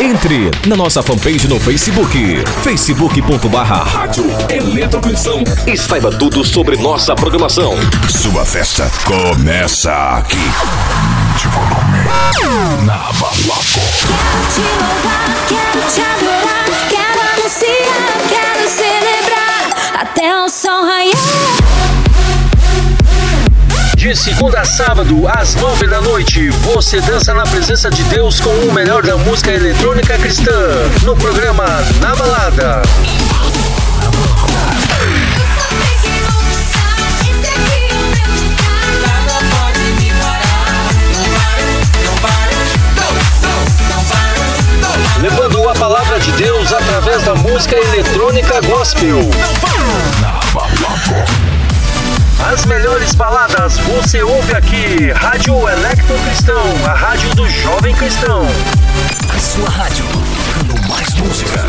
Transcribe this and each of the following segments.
Entre na nossa fanpage no Facebook, facebook.barra Rádio Eletrocristão e saiba tudo sobre nossa programação. Sua festa começa aqui. De volume na balada. Quero te louvar, quero te adorar, quero anunciar, quero celebrar até o sol raiar. De segunda a sábado, às nove da noite, você dança na presença de Deus com o melhor da música eletrônica cristã, no programa Na Balada. Levando a palavra de Deus através da música eletrônica gospel. As melhores baladas você ouve aqui. Rádio Electro Cristão, a rádio do jovem cristão. A sua rádio, tocando mais música.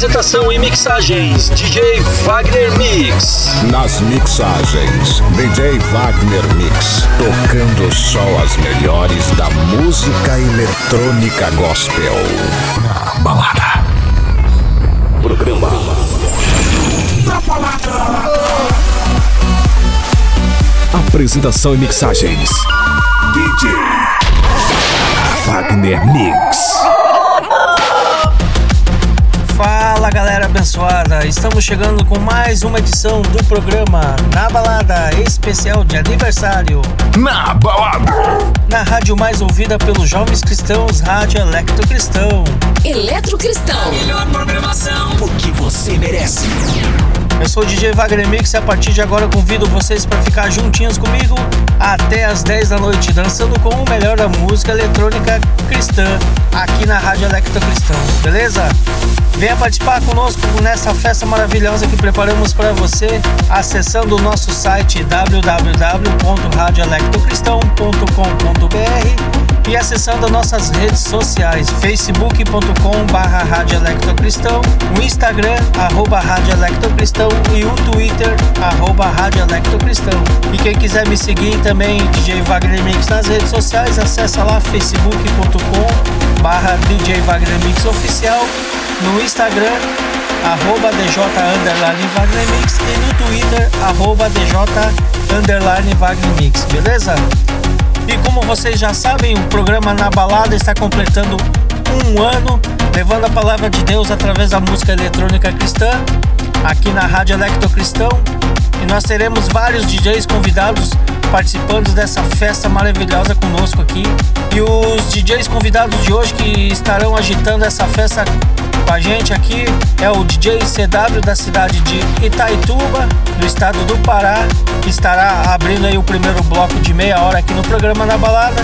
Apresentação e mixagens: DJ Wagner Mix. Nas mixagens, DJ Wagner Mix. Tocando só as melhores da música eletrônica gospel. Na balada. Programa Apresentação e mixagens. DJ Wagner Mix. Estamos chegando com mais uma edição do programa Na Balada Especial de Aniversário, Na balada. na rádio mais ouvida pelos jovens cristãos, Rádio Electro Cristão. Eletrocristão. O que você merece. Eu sou o DJ Wagner Mix e a partir de agora convido vocês para ficar juntinhos comigo até as 10 da noite, dançando com o melhor da música eletrônica cristã aqui na Rádio Electro Cristão, beleza? Venha participar conosco nessa festa maravilhosa que preparamos para você acessando o nosso site www.radioelectrocristão.com.br e acessando nossas redes sociais facebook.com barra Electrocristão, o Instagram arroba Rádio e o Twitter arroba Rádio Electrocristão. E quem quiser me seguir também, DJ Wagner Mix nas redes sociais, acessa lá facebook.com barra DJ Wagner Mix Oficial, no Instagram arroba DJ underline Wagner Mix e no Twitter arroba DJ underline Wagner Mix, beleza? E como vocês já sabem, o programa Na Balada está completando um ano, levando a palavra de Deus através da música eletrônica cristã, aqui na Rádio Electro Cristão. E nós teremos vários DJs convidados participando dessa festa maravilhosa conosco aqui. E os DJs convidados de hoje que estarão agitando essa festa com a gente aqui é o DJ CW da cidade de Itaituba, do estado do Pará, que estará abrindo aí o primeiro bloco de meia hora aqui no programa Na Balada.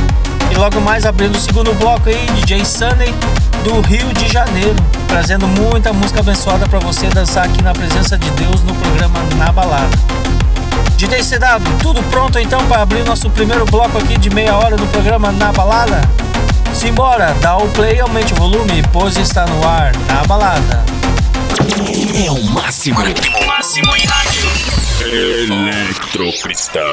E logo mais abrindo o segundo bloco aí, DJ Sunny do Rio de Janeiro, trazendo muita música abençoada para você dançar aqui na presença de Deus no programa Na Balada. DJ CW, tudo pronto então para abrir nosso primeiro bloco aqui de meia hora no programa Na Balada? Simbora, dá o play, aumente o volume, pois está no ar, na balada. É o máximo. Eletrocristão.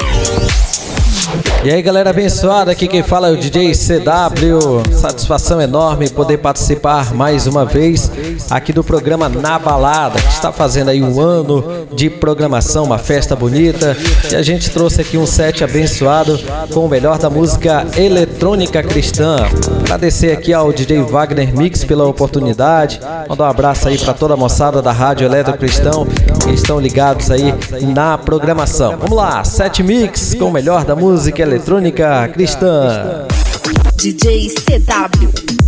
E aí galera abençoada, aqui quem fala é o DJ CW. Satisfação enorme poder participar mais uma vez aqui do programa Na Balada, que está fazendo aí um ano de programação, uma festa bonita. E a gente trouxe aqui um set abençoado com o melhor da música eletrônica cristã. Agradecer aqui ao DJ Wagner Mix pela oportunidade. Mandar um abraço aí para toda a moçada da Rádio Eletro Cristão que estão ligados aí na programação. Vamos lá, set mix com o melhor da música eletrônica cristã. DJ CW.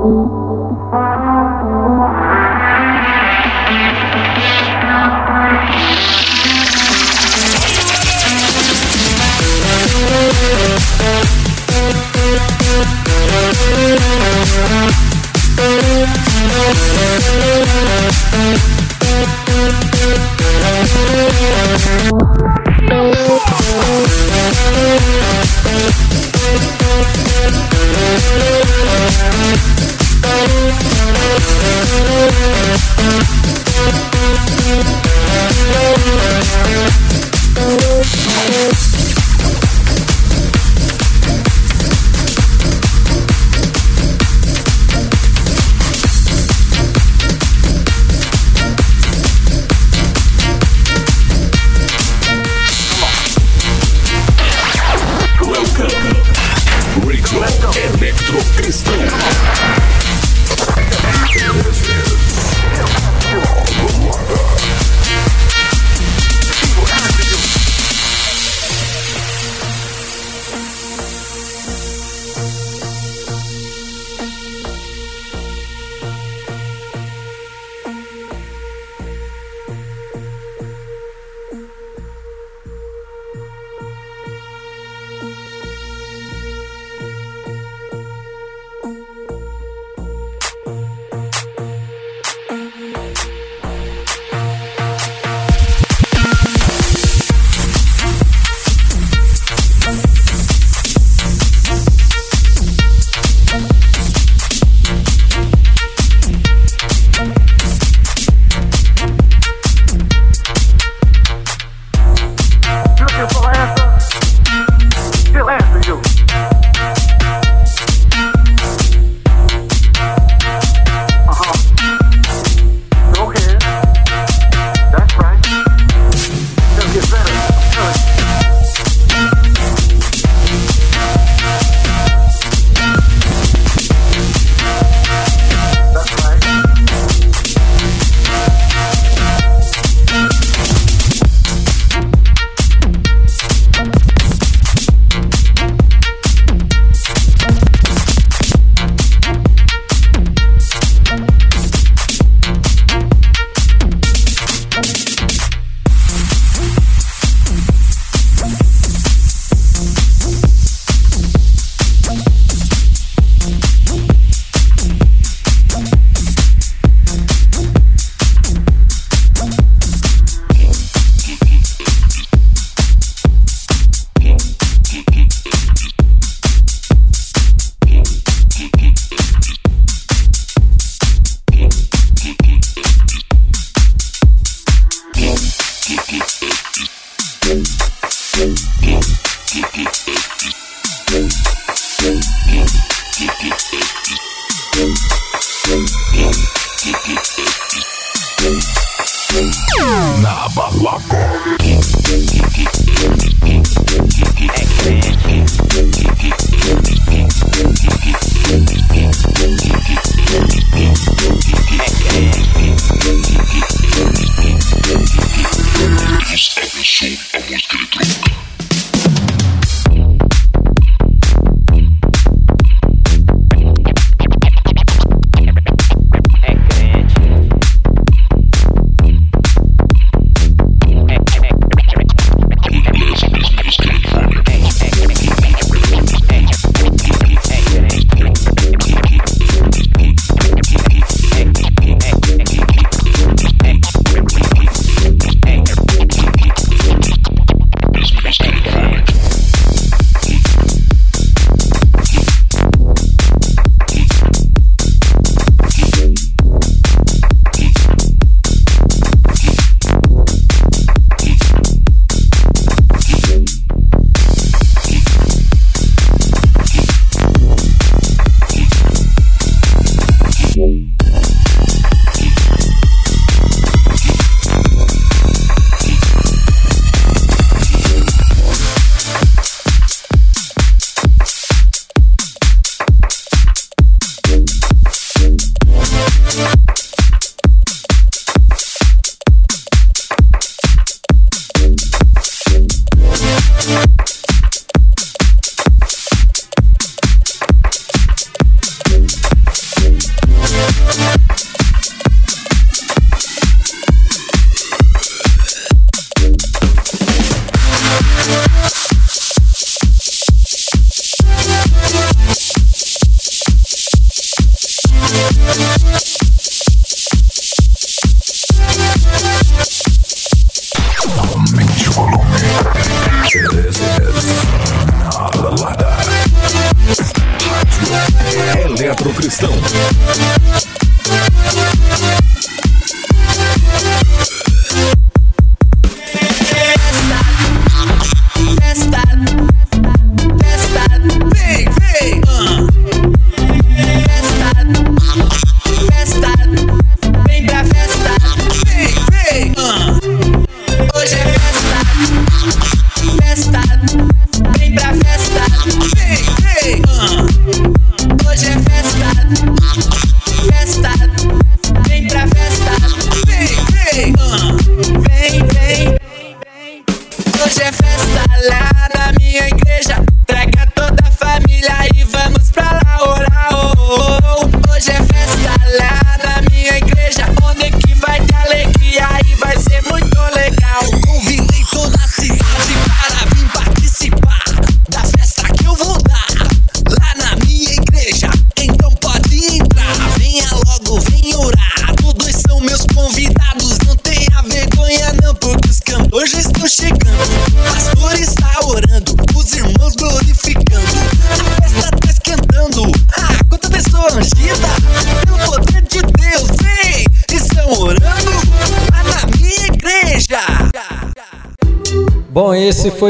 Thank you.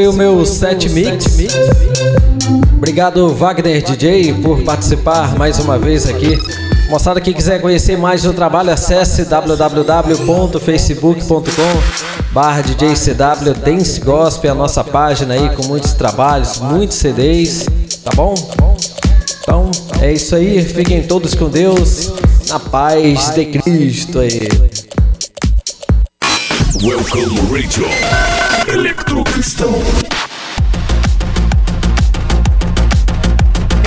O meu set mix. Obrigado, Wagner DJ, por participar mais uma vez aqui. Moçada que quiser conhecer mais do trabalho, acesse www.facebook.com barra DJCW Dance Gospel, a nossa página aí com muitos trabalhos, muitos CDs, tá bom? Então é isso aí, fiquem todos com Deus, na paz de Cristo aí. Welcome Radio. Eletrocristão.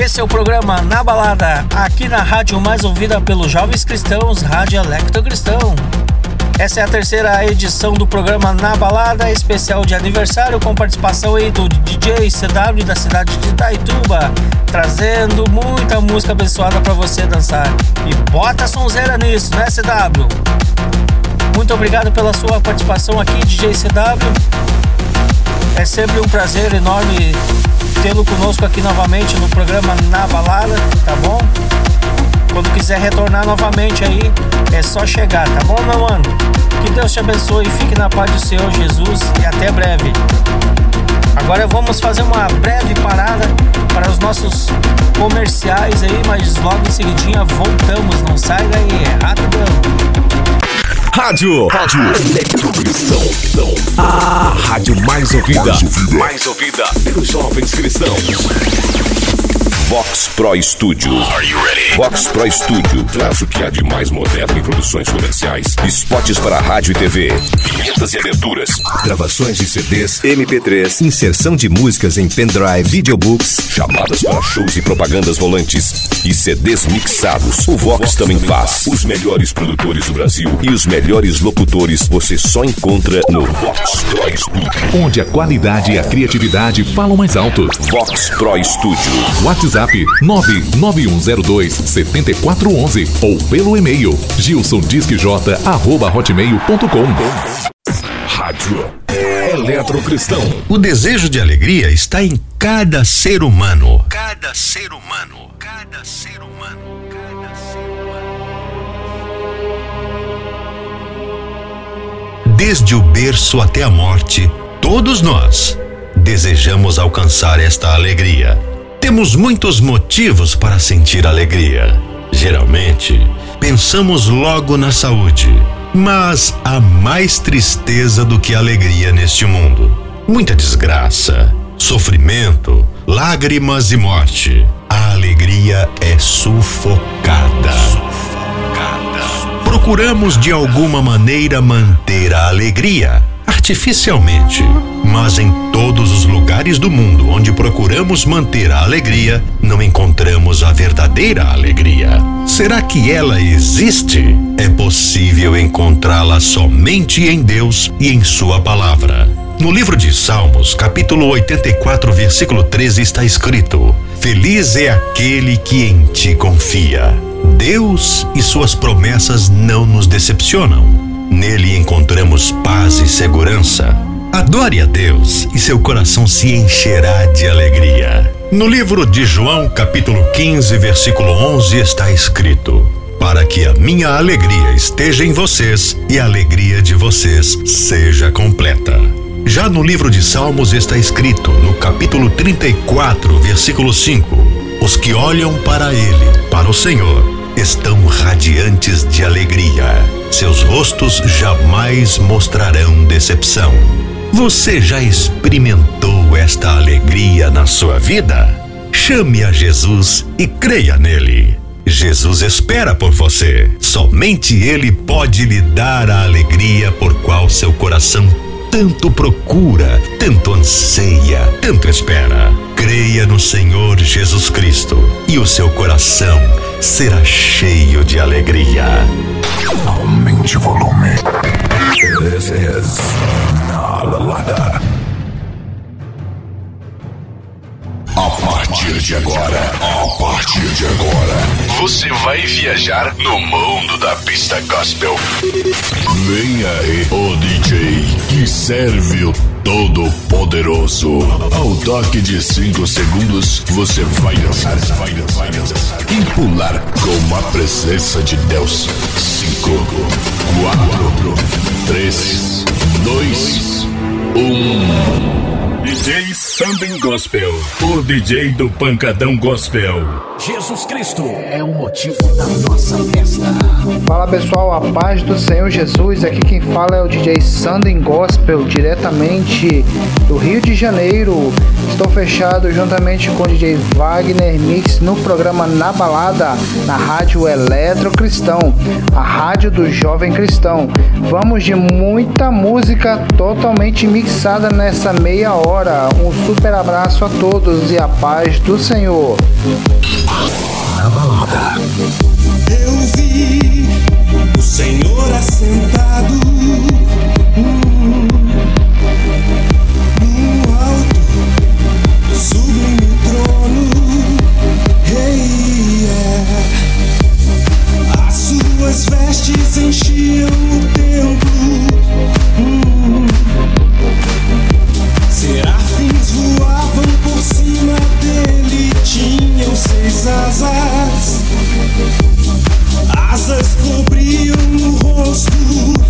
Esse é o programa Na Balada, aqui na rádio mais ouvida pelos jovens cristãos, Rádio Electro Cristão. Essa é a terceira edição do programa Na Balada, especial de aniversário, com participação aí do DJ CW da cidade de Itaituba, trazendo muita música abençoada para você dançar. E bota a sonzeira nisso, né, CW? Muito obrigado pela sua participação aqui, DJ CW. É sempre um prazer enorme tê-lo conosco aqui novamente no programa Na Balada, tá bom? Quando quiser retornar novamente aí, é só chegar, tá bom, meu mano? Que Deus te abençoe, fique na paz do Senhor Jesus e até breve. Agora vamos fazer uma breve parada para os nossos comerciais aí, mas logo em seguidinha voltamos, não sai daí, é rapidão. Rádio. Rádio Eletrocristão. A rádio mais ouvida. Mais ouvida pelos jovens cristãos. Vox Pro Studio. Vox Pro Studio traz o que há de mais moderno em produções comerciais, spots para rádio e TV, vinhetas e aberturas, gravações de CDs, MP3, inserção de músicas em pendrive, videobooks, chamadas para shows e propagandas volantes e CDs mixados. O Vox também faz. Os melhores produtores do Brasil e os melhores locutores você só encontra no Vox Pro Studio. Onde a qualidade e a criatividade falam mais alto. Vox Pro Studio. WhatsApp 99102 7411 ou pelo e-mail gilsondisquej@hotmail.com. Rádio Eletrocristão. O desejo de alegria está em cada ser humano. Cada ser humano. Cada ser humano. Cada ser humano. Desde o berço até a morte, todos nós desejamos alcançar esta alegria. Temos muitos motivos para sentir alegria. Geralmente, pensamos logo na saúde. Mas há mais tristeza do que alegria neste mundo. Muita desgraça, sofrimento, lágrimas e morte. A alegria é sufocada. Sufocada. Procuramos de alguma maneira manter a alegria artificialmente. Mas em todos os lugares do mundo onde procuramos manter a alegria, não encontramos a verdadeira alegria. Será que ela existe? É possível encontrá-la somente em Deus e em Sua palavra. No livro de Salmos, capítulo 84, versículo 13, está escrito: Feliz é aquele que em ti confia. Deus e suas promessas não nos decepcionam. Nele encontramos paz e segurança. Adore a Deus e seu coração se encherá de alegria. No livro de João, capítulo 15, versículo 11, está escrito: Para que a minha alegria esteja em vocês e a alegria de vocês seja completa. Já no livro de Salmos está escrito, no capítulo 34, versículo 5: Os que olham para ele, para o Senhor, estão radiantes de alegria. Seus rostos jamais mostrarão decepção. Você já experimentou esta alegria na sua vida? Chame a Jesus e creia nele. Jesus espera por você. Somente Ele pode lhe dar a alegria por qual seu coração tanto procura, tanto anseia, tanto espera. Creia no Senhor Jesus Cristo e o seu coração será cheio de alegria. Aumente o volume. This is Na Balada. A partir de agora, a partir de agora, você vai viajar no mundo da pista gospel. Vem aí o DJ que serve o Todo-Poderoso. Ao toque de 5 segundos, você vai dançar, vai dançar, vai dançar e pular com a presença de Deus. 5, 4, 3, 2, 1. DJ Sambin Gospel, o DJ do Pancadão Gospel. Jesus Cristo é o motivo da nossa festa. Fala pessoal, a paz do Senhor Jesus. Aqui quem fala é o DJ Sandin Gospel, diretamente do Rio de Janeiro. Estou fechado juntamente com o DJ Wagner Mix no programa Na Balada, na Rádio Eletro Cristão, a rádio do Jovem Cristão. Vamos de muita música totalmente mixada nessa meia hora. Um super abraço a todos e a paz do Senhor. Eu vi o Senhor assentado hum, no alto do sublime trono. Hey, yeah. As suas vestes enchiam o asas. Asas cobriam o rosto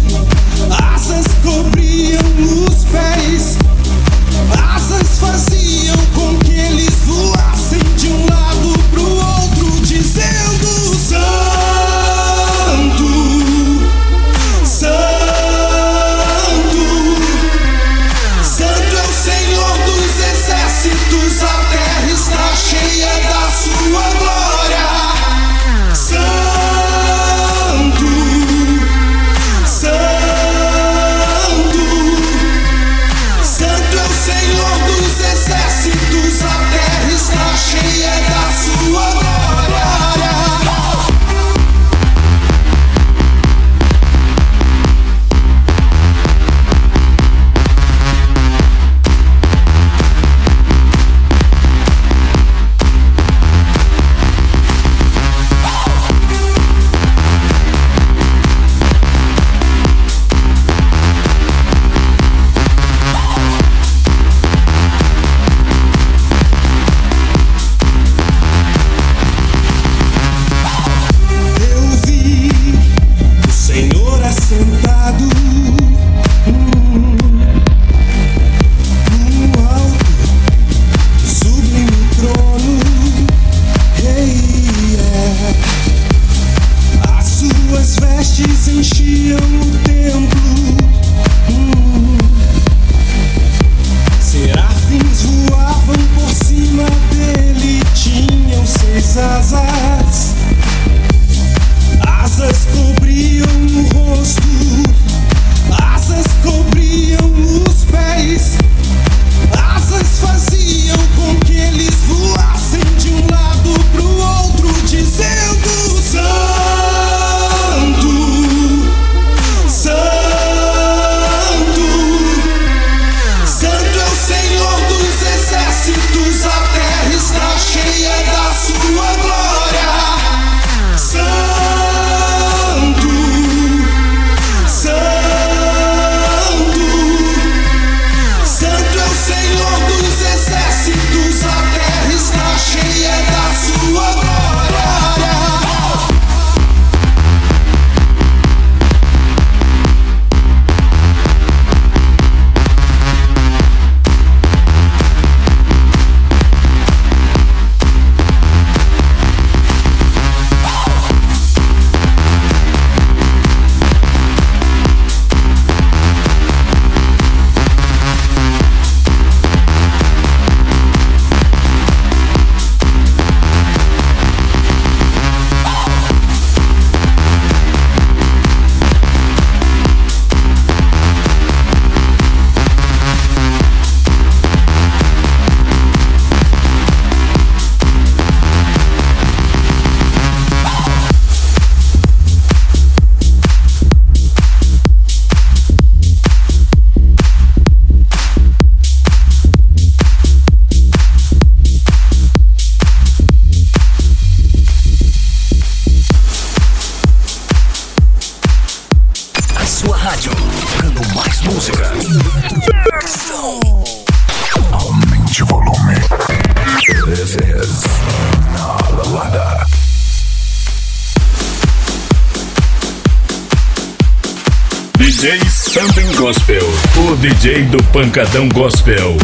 DJ do Pancadão Gospel.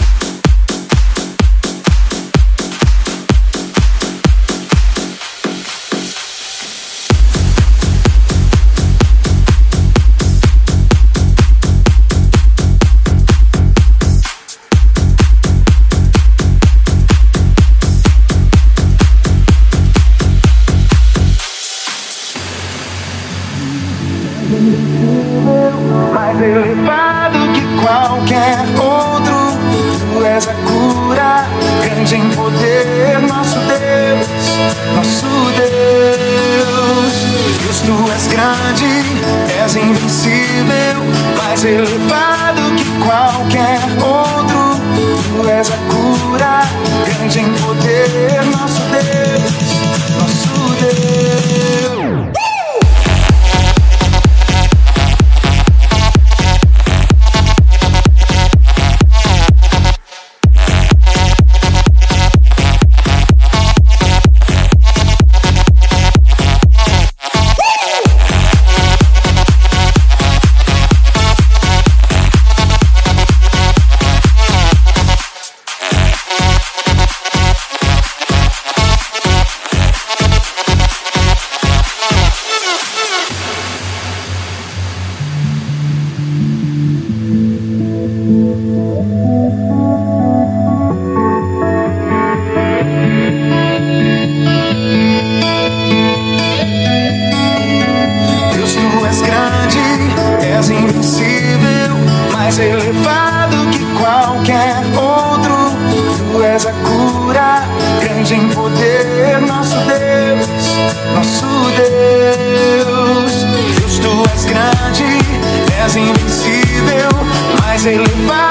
sing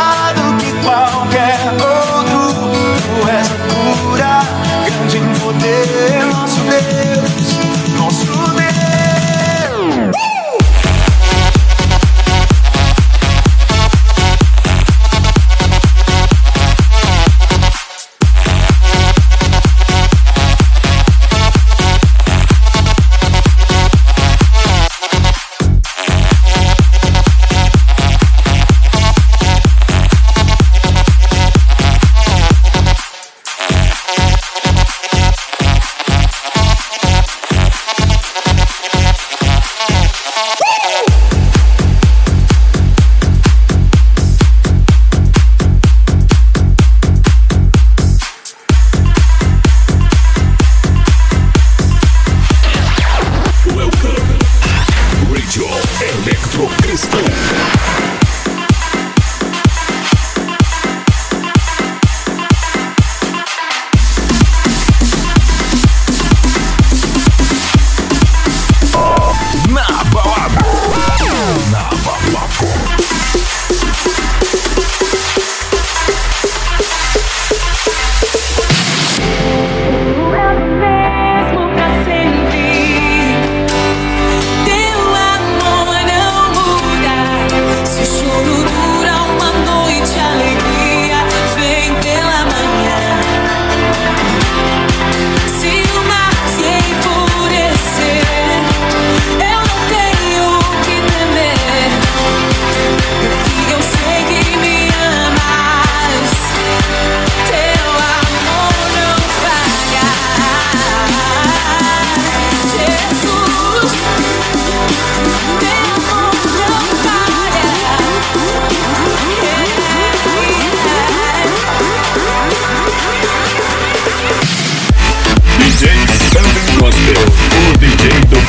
melhor que qualquer outro.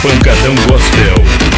Pancadão Gospel.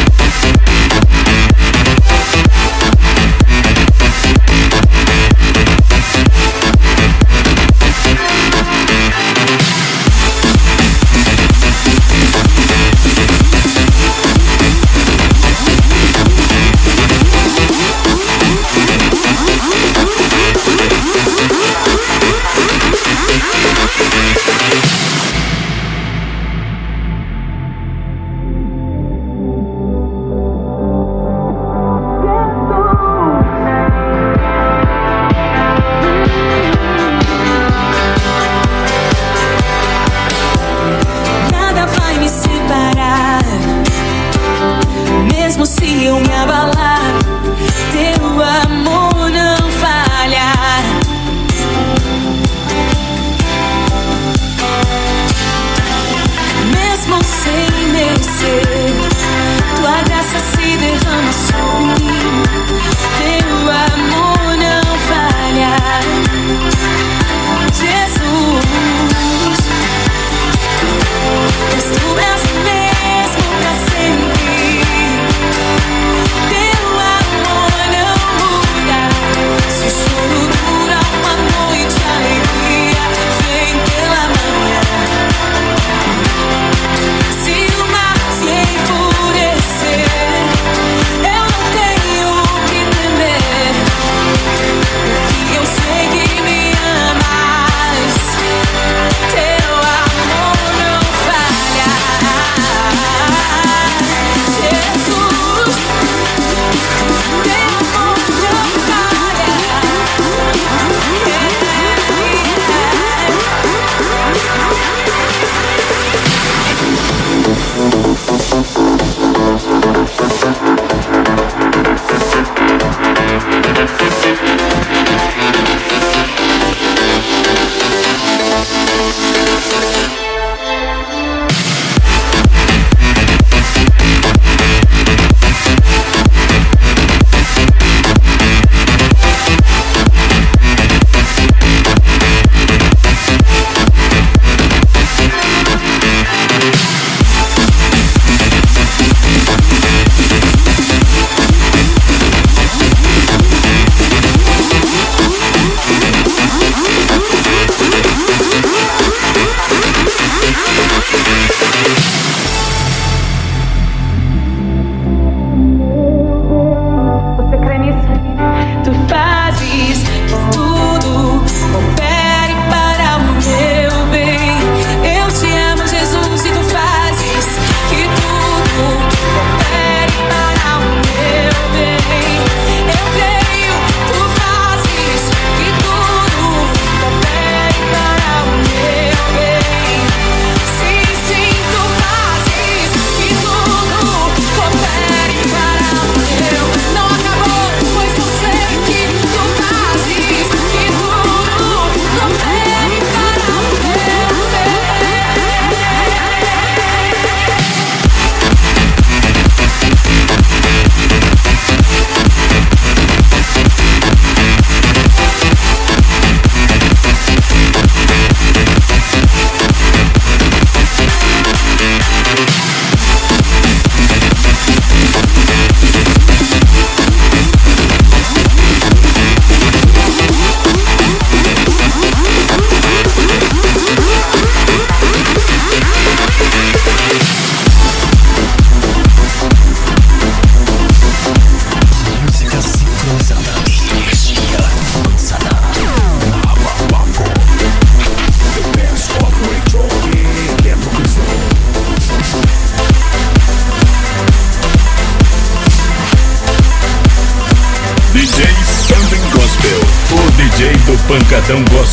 Do Pancadão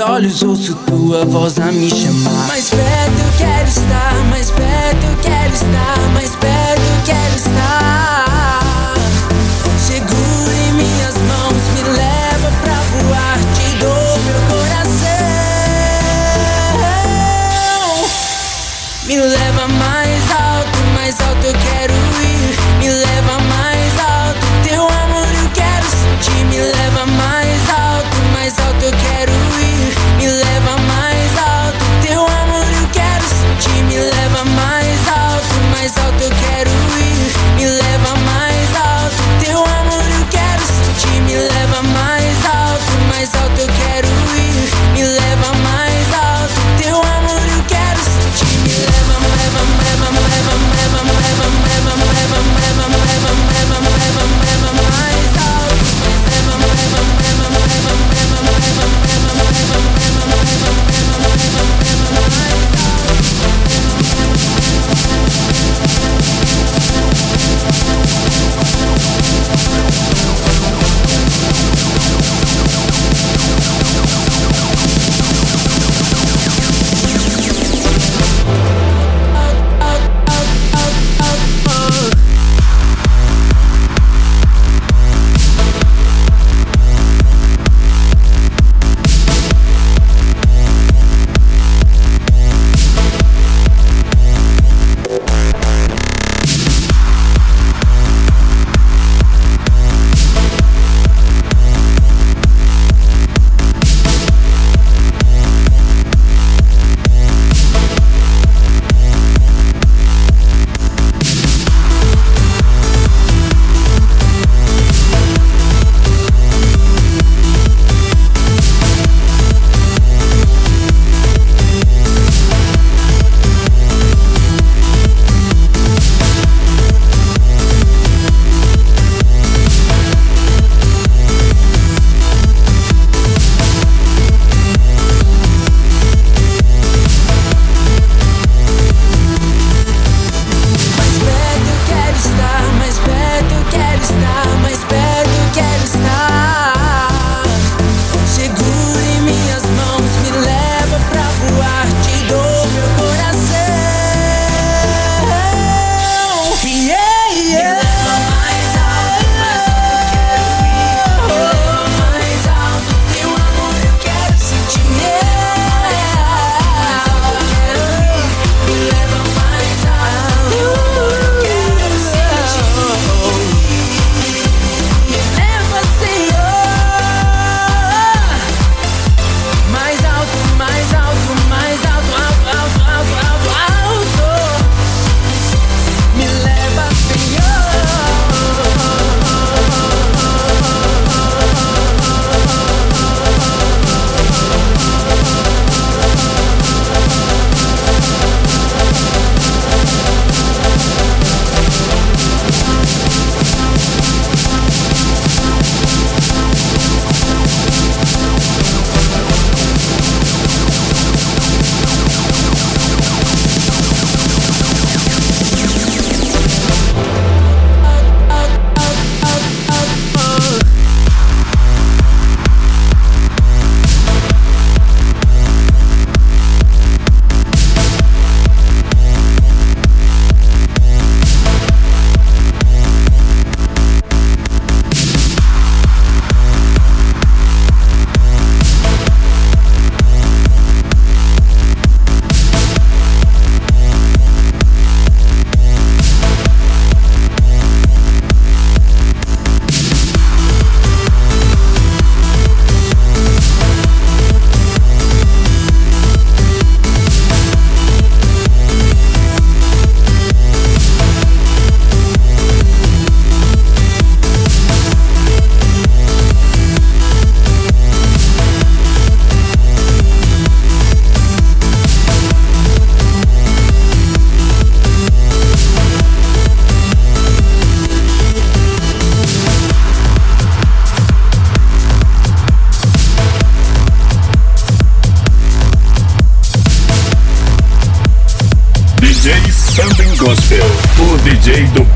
olhos, ouço tua voz a me chamar.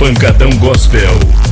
Pancadão Gospel.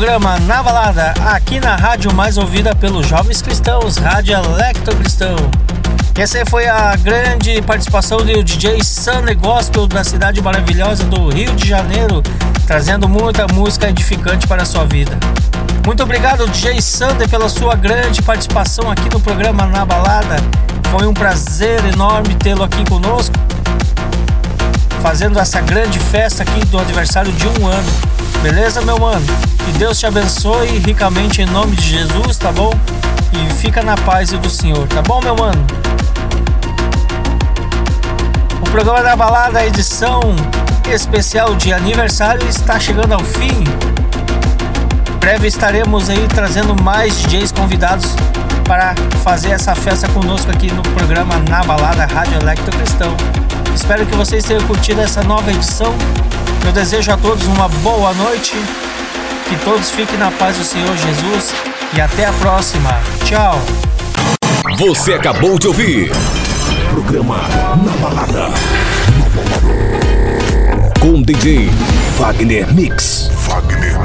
Programa Na Balada, aqui na rádio mais ouvida pelos jovens cristãos, Rádio Electro Cristão. Essa foi a grande participação do DJ Sunday Gospel da cidade maravilhosa do Rio de Janeiro, trazendo muita música edificante para a sua vida. Muito obrigado, DJ Sander, pela sua grande participação aqui no programa Na Balada. Foi um prazer enorme tê-lo aqui conosco, fazendo essa grande festa aqui do aniversário de um ano. Beleza, meu mano? Que Deus te abençoe ricamente em nome de Jesus, tá bom? E fica na paz do Senhor, tá bom, meu mano? O programa da balada, edição especial de aniversário, está chegando ao fim. Breve estaremos aí trazendo mais DJs convidados para fazer essa festa conosco aqui no programa Na Balada Rádio Electro Cristão. Espero que vocês tenham curtido essa nova edição eu desejo a todos uma boa noite, que todos fiquem na paz do Senhor Jesus e até a próxima. Tchau. Você acabou de ouvir. Programa Na Balada. Com DJ Wagner Mix. Wagner